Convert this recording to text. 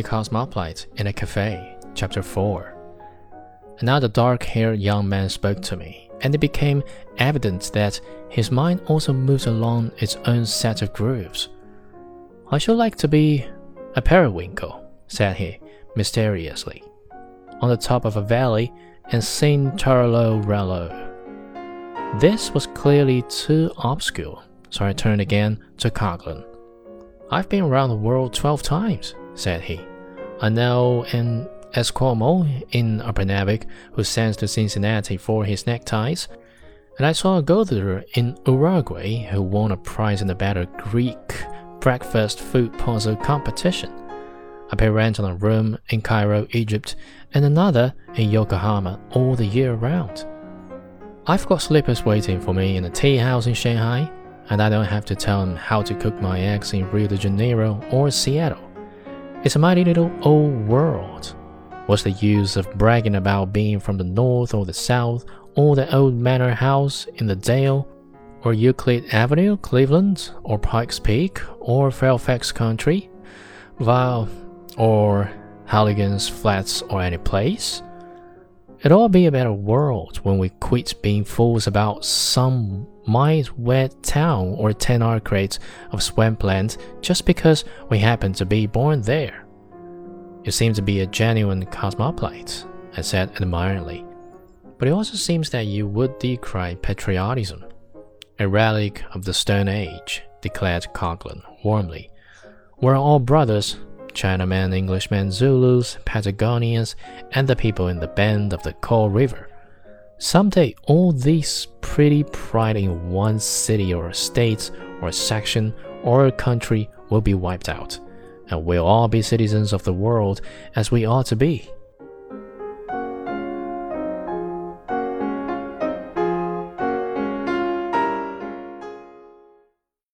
A Cosmopolite in a Cafe, Chapter 4. Another dark haired young man spoke to me, and it became evident that his mind also moves along its own set of grooves. I should like to be a periwinkle, said he, mysteriously, on the top of a valley and sing Turlo Rello. This was clearly too obscure, so I turned again to Coglan. I've been around the world twelve times, said he. I know an Esquimau in Upernavik who sends to Cincinnati for his neckties, and I saw a golder in Uruguay who won a prize in the Battle Creek breakfast food puzzle competition. I pay rent on a room in Cairo, Egypt, and another in Yokohama all the year round. I've got slippers waiting for me in a tea house in Shanghai, and I don't have to tell them how to cook my eggs in Rio de Janeiro or Seattle. It's a mighty little old world. What's the use of bragging about being from the north or the south, or the old manor house in the Dale, or Euclid Avenue, Cleveland, or Pikes Peak, or Fairfax County, while, or Halligan's Flats, or any place? It'll all be a better world when we quit being fools about some mild wet town or ten acres of swampland just because we happen to be born there. You seem to be a genuine cosmopolite, I said admiringly. But it also seems that you would decry patriotism. A relic of the Stone Age, declared Coglan warmly. We're all brothers, Chinamen, Englishmen, Zulus, Patagonians, and the people in the bend of the Coal River. Someday, all these pretty pride in one city or state or section or country will be wiped out, and we'll all be citizens of the world as we ought to be.